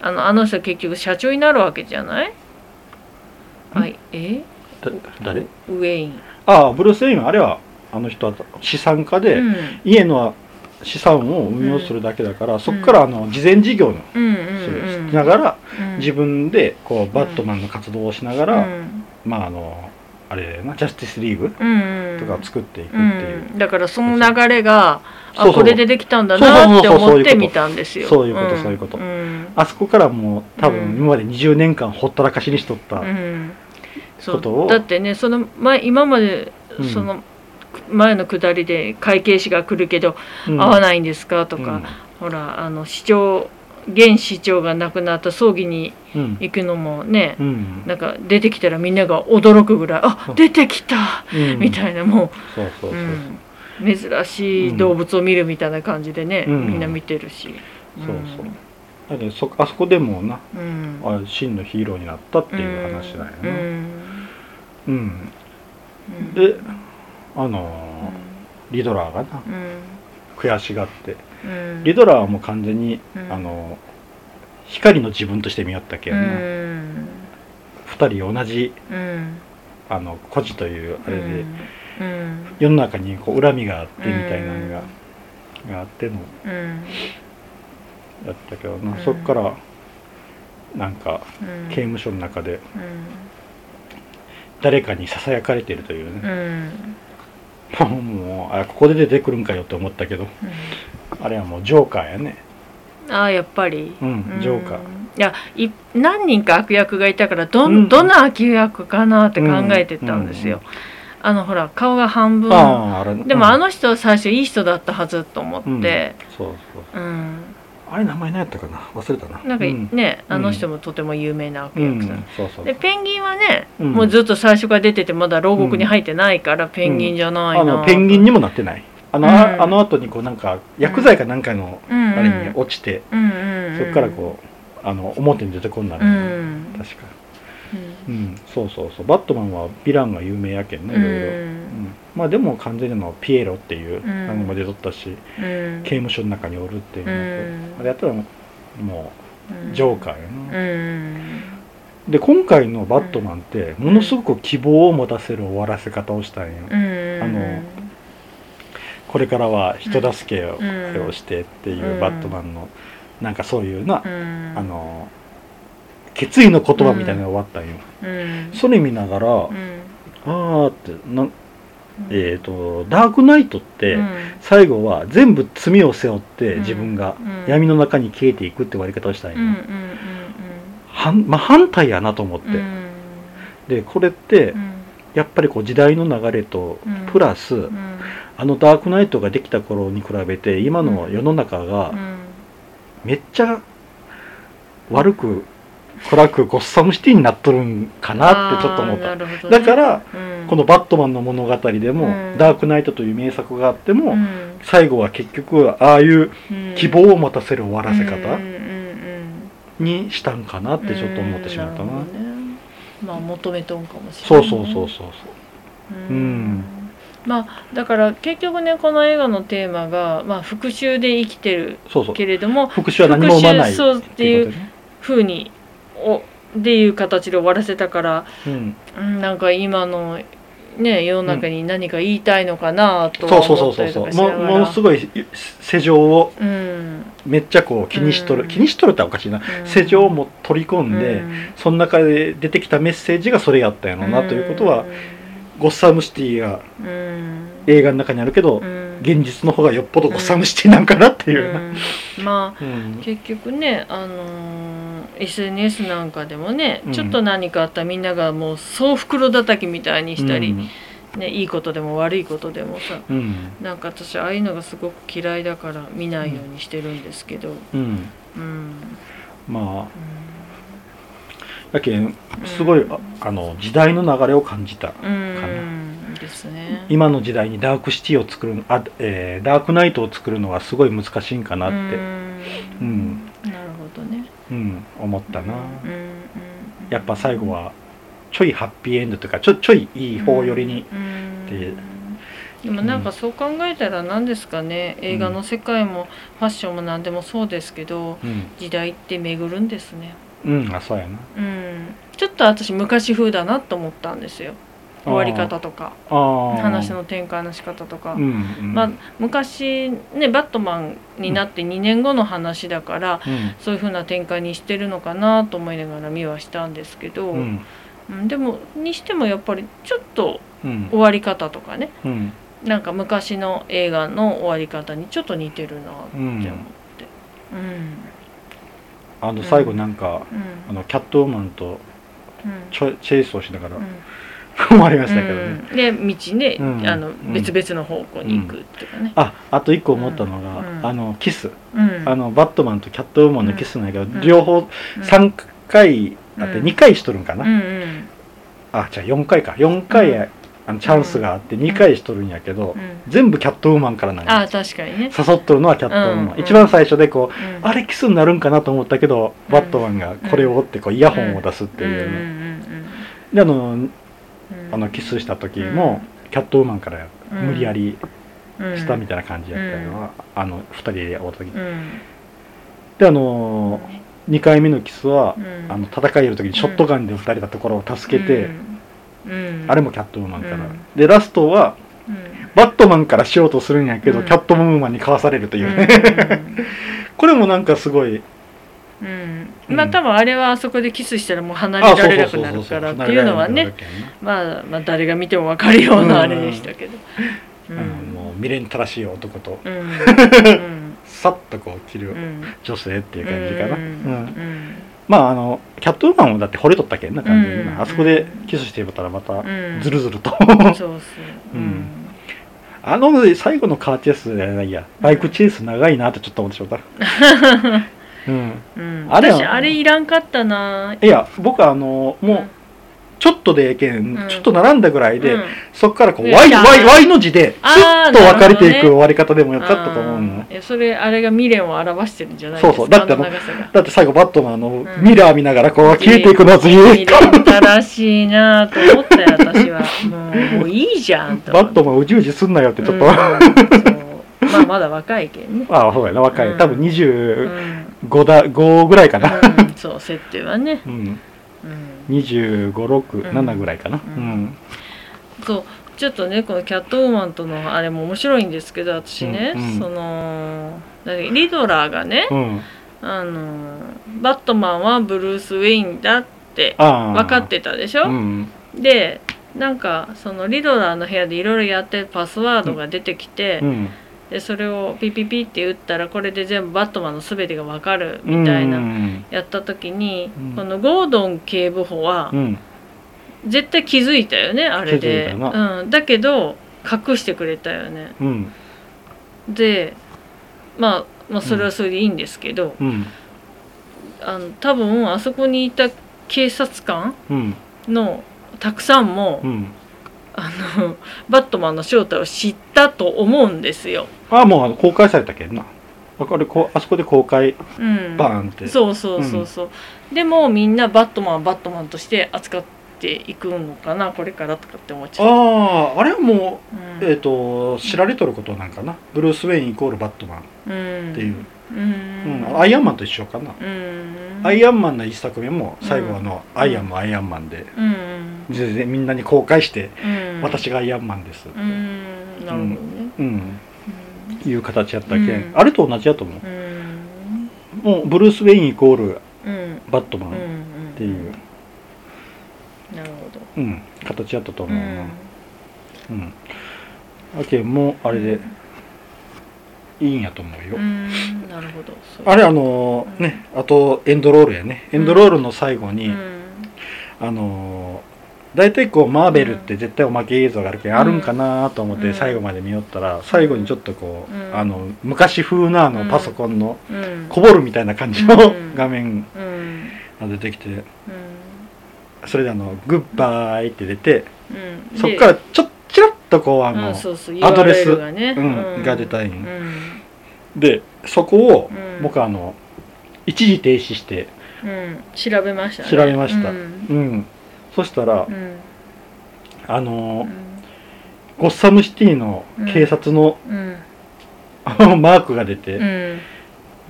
B: あのあの人結局社長になるわけじゃない？はいえ？
A: だ誰？
B: ウェイン、
A: ああブルース・ウェインはあれはあの人は資産家で、
B: うん。
A: 家の資産を運用するだけだから、そこからあの慈善事業の
B: うんうんうん
A: しながら、
B: うん。
A: 自分でこうバットマンの活動をしながら、
B: うん。
A: まああのあれなジャスティスリーグ
B: うんうん。
A: とかを作っていくって
B: う。
A: いう、
B: ん、だからその流れがあこれでできたんだなって思って見たんですよ。
A: そういうことそういうこと。
B: ん。
A: あそこからもう多分
B: うん。
A: 今まで20年間ほったらかしにしとった、
B: うん。そ
A: ことを。
B: うだってねその前今まで
A: うん。
B: その前のくだりで会計士が来るけど
A: うん。
B: 会わないんですかとか、
A: うん。
B: ほらあの市長現市長が亡くなった葬儀に
A: うん。
B: 行くのもね、
A: うん。
B: なんか出てきたらみんなが驚くぐらい「あ出てきた!」
A: うん。
B: みたいなもう、
A: そうそうそう。
B: うん、珍しい動物を見るみたいな感じでね、
A: うん。
B: みんな見てるし。
A: そうそう。だけどそあそこでもな
B: うん。
A: あ真のヒーローになったっていう話だよ
B: う
A: な、
B: ん。
A: うん。
B: うん。
A: であのーリドラーがな
B: うん。
A: 悔しがって。
B: うん。
A: リドラーはもう完全に、
B: うん。
A: あの光の自分として見よったけ
B: うん
A: な、
B: ん。
A: 二人同じ
B: うん。
A: あの孤児というあれで、
B: うん。
A: 世の中にこう恨みがあってみたいなのが,、があっての
B: うん
A: やったけどな、
B: うん。
A: そっからなんか
B: うん。
A: 刑務所の中で
B: うん。
A: 誰かにささやかれてるという
B: う
A: ね、
B: ん。
A: もうあここで出てくるんかよって思ったけどあれはもうジョーカーやね。
B: ああやっぱり。
A: うんジョーカー。
B: いやい何人か悪役がいたからど,、
A: うん。
B: ん、どんな悪役かなって考えてたんですよ、
A: うん
B: あのほら顔が半分。
A: あああれ
B: でもあ
A: の、
B: の人は最初いい人だったはずと思
A: うん。
B: って、
A: そうそう。
B: うん。
A: あれ名前何やったかな？忘れたな。
B: なんか
A: うん。
B: ね、
A: うん。
B: あの人もとても有名な悪
A: うん
B: 役さん、
A: そうそう
B: でペンギンはね、
A: うん。
B: もうずっと最初から出ててまだ牢獄に入ってないから、ペンギンじゃない
A: あ
B: な
A: のペンギンにもなってない。あの,、
B: うん。
A: ああの後にこうなんか薬剤かなんかの
B: うん。うん。
A: あれに落ちて、
B: うんうんうん。
A: そこからこうあの表に出てこんなる、
B: うん。
A: 確か
B: うん。
A: うん。そうそうそう。バットマンはヴィランが有名やけんねいろいろ、うん。まあでも完全にのピエロっていう
B: うん。
A: 何も出とったし、
B: うん。
A: 刑務所の中におるっていうのと、
B: うん。
A: あれやったらもうジョーカーやな、
B: うん。
A: で今回のバットマンってものすごく希望を持たせる終わらせ方をしたんよ、
B: うん。
A: あのこれからは人助けを,、してっていううんバットマンのなんかそういうな、
B: うん。
A: あの決意の言葉みたいなのが終わったんよ、
B: うん。
A: それ見ながら、
B: うん。
A: あーってなえっ、とダークナイトって、
B: うん。
A: 最後は全部罪を背負って
B: うん。
A: 自分が
B: うん。
A: 闇の中に消えていくって終わり方をしたんよ、
B: うんうん
A: 反まあ、反対やなと思って、
B: うん。うん
A: でこれって
B: うん。
A: やっぱりこう時代の流れと
B: うん。
A: プラス、
B: うん。
A: あのダークナイトができた頃に比べて今の世の中が
B: うん。
A: めっちゃ悪く暗くゴッサムシティになっとるんかなってちょっと思った
B: ね
A: だから
B: うん
A: この「バットマン」の物語でも、
B: うん
A: ダークナイトという名作があっても、
B: うん
A: 最後は結局ああいう希望を持たせる終わらせ方にしたんかなってちょっと思ってしまったな、
B: うんるほどねまあ求めとんかもしれない
A: そうそうそうそううん
B: まあだから結局ねこの映画のテーマが、まあ、復讐で生きてる
A: そうそう
B: けれども
A: 復讐は何も生まない
B: そうっていう
A: ことでね
B: 風におっていう形で終わらせたから、
A: うん。
B: うん、なんか今のね世の中に何か言いたいのかなと
A: そうそうそう
B: は思った
A: そうそうもう
B: りとかしながら
A: ものすごい世情を
B: うん。
A: めっちゃこう気にしとる、
B: うん。
A: 気にしとるっておかしいな、
B: うん。
A: 世情をも取り込んで、
B: うん。
A: その中で出てきたメッセージがそれやったんやろな、ということはゴッサムシティが
B: うん。
A: 映画の中にあるけど、
B: うん。
A: 現実の方がよっぽどゴッサムシティなんかなっていう。
B: まあ
A: うん。
B: 結局ね、あのー SNS なんかでもね、
A: うん。
B: ちょっと何かあったらみんながもう総袋叩きみたいにしたり、ね、いいことでも悪いことでもさ
A: うん。うん
B: なんか私ああいうのがすごく嫌いだから見ないようにしてるんですけど、
A: うん。
B: うん。
A: まあだけんすごい、ああの時代の流れを感じた
B: うん。うんですね。
A: 今の時代にダークシティを作るあ、えーダークナイトを作るのはすごい難しいんかなって、
B: う
A: うん。うん思ったな、
B: うんうん
A: やっぱ最後はちょいハッピーエンドとかちょちょいいい方寄りに、
B: うん
A: で
B: でもなんかそう考えたら何ですかね。映画の世界もファッションも何でもそうですけど
A: うん。
B: 時代って巡るんですね。
A: うんあそうやな。
B: うん。ちょっと私昔風だなと思ったんですよ終わり方とか話の展開の仕方とか、
A: うんうん。
B: まあ昔ねバットマンになって2年後の話だから、
A: うん。
B: そういう風な展開にしてるのかなと思いながら見はしたんですけど、
A: うん。
B: うんでもにしてもやっぱりちょっと
A: うん。
B: 終わり方とかね
A: うん。
B: なんか昔の映画の終わり方にちょっと似てるなって思って。うん。
A: あの最後なんか、
B: うん。
A: あのキャットウーマンとチェイスをしながら、
B: うん
A: 終わりましたけどね、
B: うん。で道ね、
A: うん。
B: あの
A: うん。
B: 別々の方向に行くっていうかね、
A: ああと一個思ったのが、
B: うん。
A: あのキス、
B: うん。
A: あのバットマンとキャットウーマンのキスなんやけど、
B: ん。
A: 両方
B: うん。
A: 3回あって
B: うん。
A: 2回しとるんかな、
B: うんうん。
A: あじゃあ4回か。4回や、あのチャンスがあって2回しとるんやけど、
B: うん。
A: 全部キャットウーマンからなんや。
B: あ確かにね、
A: 誘っとるのはキャットウーマン、
B: うん。
A: 一番最初でこう、
B: うん。
A: あれキスになるんかなと思ったけど、
B: うん
A: バットマンがこれをってこうイヤホンを出すって
B: うん
A: いう。う、
B: ん。
A: であの
B: うん。うん
A: あのキスした時も、キャットウーマンから
B: うん
A: 無理やり
B: うん。
A: したみたいな感じやったのは、あの2人で会った時。
B: うん。
A: であの2回目のキスは、
B: うん。
A: あの戦いやる時にショットガンで撃たれたところを助けて、あれもキャットウーマンから、
B: うん。
A: でラストはバットマンからしようとするんやけど、
B: うん。
A: キャットウーマンにかわされるというね、
B: うん。
A: これもなんかすごい
B: うん
A: うん
B: まあ多分あれはあそこでキスしたらもう離れられなくなるからっていうのはねまあ、まあ誰が見ても分かるようなあれでしたけど。う
A: うんもう未練たらしい男と
B: うんうん
A: さっとこう切る
B: うん
A: 女性っていう感じかな、
B: う
A: うん
B: ん
A: まああのキャットウーマンもだって惚れとったけんな感じであそこでキスしてたらまた
B: うん
A: ズルズルと、
B: そ。う
A: んあの最後のカーチェイスじゃないやバイクチェイス長いなってちょっと思ってしまったうん、
B: うん、
A: あれ
B: 私あれいらんかったな。
A: いや僕あのもう、ちょっとでえけん、ちょっと並んだぐらいで、
B: うん、
A: そこからこう Y, y, y の字でスッと分かれていく終わり方でもよかったと思うの、
B: ね、それあれが未練を表してるんじゃないですか。
A: そうそう。だってあのだって最後バットマンの、う
B: ん、
A: ミラー見ながらこう消えていくのず
B: 未練 新しいなと思ったよ私は。もういいじゃんと
A: バットマンうじうじすんなよってちょっと、
B: まあまだ若いけんね。
A: ああそうやな若い、多分20、
B: 5,
A: だ5ぐらいかな、
B: うん、そう設定はね、
A: うん、
B: 2567
A: ぐらいかな、
B: う
A: ん。
B: そう。ちょっとねこのキャットウーマンとのあれも面白いんですけど私ね、そのリドラーがね、あのバットマンはブルース・ウェインだって分かってたでしょ、でなんかそのリドラーの部屋でいろいろやってパスワードが出てきて、でそれをピピピって打ったらこれで全部バットマンの全てが分かるみたいな、
A: うん。
B: やった時に、
A: うん。
B: このゴードン警部補は
A: うん。
B: 絶対気づいたよねあれで、
A: た
B: うん、だけど隠してくれたよね。
A: うん。
B: で、まあ、まあそれはそれでいいんですけど、
A: うん。
B: あの多分あそこにいた警察官
A: うん。
B: のたくさんも、
A: うん
B: あのバットマンの正体を知ったと思うんですよ。
A: ああもうあの公開されたけんな。あこれこうあそこで公開
B: うん、
A: バーンって。
B: そうそうそうそう、でもみんなバットマンはバットマンとして扱っていくのかなこれからとかって思っちゃう。
A: あああれはも
B: うん。
A: うえっ、と知られとることなんかな。ブルース・ウェインイコールバットマンっ
B: うん、
A: ていう、
B: う
A: うん。
B: ん、
A: アイアンマンと一緒かな、
B: うん、
A: アイアンマンの一作目も最後あの、
B: うん。
A: アイアンもアイアンマンで、
B: うん。
A: 全然みんなに公開して、
B: うん、
A: 私がアイアンマンです、
B: うん。なるほどね。
A: うん。いう形やったけん、
B: うん。
A: あれと同じやと思う。
B: うん。
A: もうブルース・ウェインイコール
B: うん。
A: バットマンっていう、
B: なるほど。
A: うん。形やったと
B: う
A: 思うな、うん。あけんもうあれでいいんやと思うよ、
B: うんなるほど。
A: あれあのーねあとエンドロールやね。エンドロールの最後に、
B: うん。
A: あのー大体こうマーベルって絶対おまけ映像があるけん、あるんかなと思って
B: うん。
A: 最後まで見よったら最後にちょっとこう、
B: うん。
A: あの昔風なあの
B: うん。
A: パソコンの
B: うん。
A: こぼるみたいな感じの
B: うん。
A: 画面
B: うん。
A: が出てきて
B: うん。
A: それであの「グッバイ」って出て
B: うん。
A: そっからちょっちらっとこうあ
B: で
A: のアドレス
B: がね。
A: うんが出たんよ
B: うん
A: でそこを
B: うん。
A: 僕あの一時停止して
B: うん。調べましたね。
A: 調べました。
B: うん。
A: うん。そしたら
B: うん。
A: あのゴッサムシティの警察の
B: うん。
A: マークが出て
B: うん。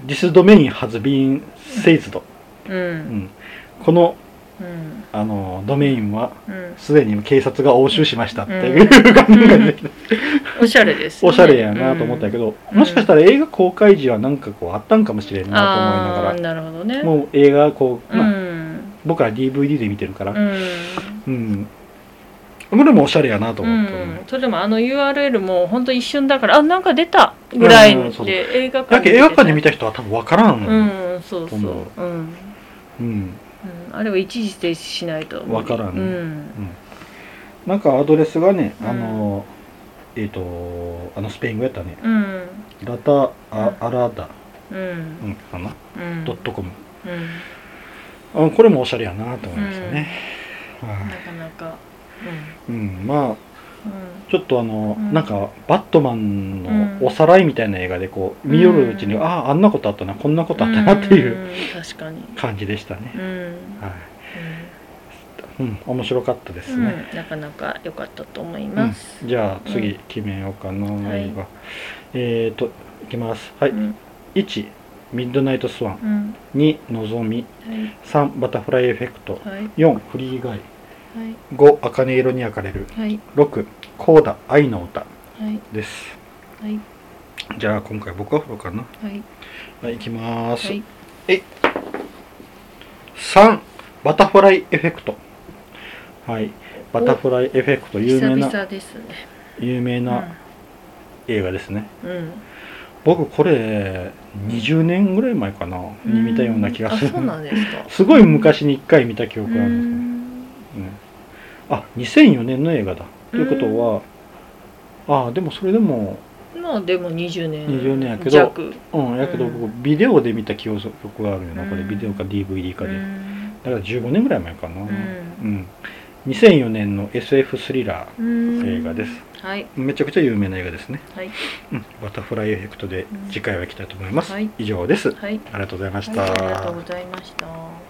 A: This domain has been seized
B: う
A: うん。ん。この
B: うん。
A: あのドメインは
B: うん。
A: すでに警察が押収しましたって
B: うん。
A: いう画面が出て。きて
B: おしゃれですね。
A: おしゃれやなと思ったけど、
B: うん。
A: もしかしたら映画公開時はなんかこうあったんかもしれんなと思いなが
B: あーなるほどね。
A: らもう映画こう、
B: う
A: まあ
B: ん
A: 僕ら DVD で見てるから。
B: うん。
A: うん、これもおしゃれやなと
B: う
A: 思って、
B: ん、それでもあの URL も本当一瞬だからあなんか出た。ぐらいで映画
A: だけど映画館で見
B: た
A: た人は多分分からん、
B: うんそうそう
A: 思う。
B: うん、うん、
A: うん。
B: あれは一時停止しないと。
A: わからん。ね
B: うん。
A: なんかアドレスがね、
B: うん。
A: あのえっ、とあのスペイン語やったね。
B: うん。
A: ラタアアラダ、
B: うん。
A: うん、かな、
B: うん。
A: ドットコム。
B: うん。
A: あこれもおしゃれやなと思いましたね、は
B: なかなか。
A: いうん、まあ
B: うん。
A: ちょっとあの、
B: うん。
A: なんかバットマン
B: うん
A: のおさらいみたいな映画でこう見よるうちに、
B: うん。
A: あああんなことあったなこんなことあったなっていう
B: うん。確かに。
A: 感じでしたね、
B: うん。
A: はいうん、面白かったです
B: うん。
A: ね、
B: なかなか良かったと思います。
A: じゃあ次
B: うん。
A: 決めようかな、
B: はい。
A: 映画えっ、ー、といきます。はい、
B: うん。
A: 1ミッドナイトスワン。
B: うん。
A: 2のぞみ。
B: はい。
A: 3バタフライエフェクト。
B: はい。
A: 4フリーガイ。
B: はい。
A: 5茜色に焼かれる。
B: はい。
A: 6コーダ愛の歌。
B: はい。
A: です。
B: はい。
A: じゃあ今回僕は振ろうかな。
B: はい。
A: はい行きます、
B: はい。
A: 3バタフライエフェクトはい。バタフライエフェクト有
B: 久
A: 名な
B: ね。
A: 有名な映画ですね、
B: うん、うん
A: 僕これ20年ぐらい前かな。に見たような気がする。
B: あそうなんですか。
A: すごい昔に1回見た記憶
B: う
A: があるんですけど、ね、あ2004年の映画だ。ということはあでもそれでも
B: まあでも20年
A: 20年やけど
B: 弱。
A: うんやけど
B: うん。
A: 僕ビデオで見た記憶があるよなこれ
B: うん。
A: ビデオか DVD かで。
B: うん。
A: だから15年ぐらい前かな。
B: うん。
A: うん2004年の SF スリラ
B: うん。
A: ー映画です。
B: はい。
A: めちゃくちゃ有名な映画ですね、
B: はい。
A: うん、バタフライエフェクトで次回は行きたいと思います、
B: はい。
A: 以上です。
B: はい。
A: ありがとうございまし
B: はい。
A: た、
B: ありがとうございました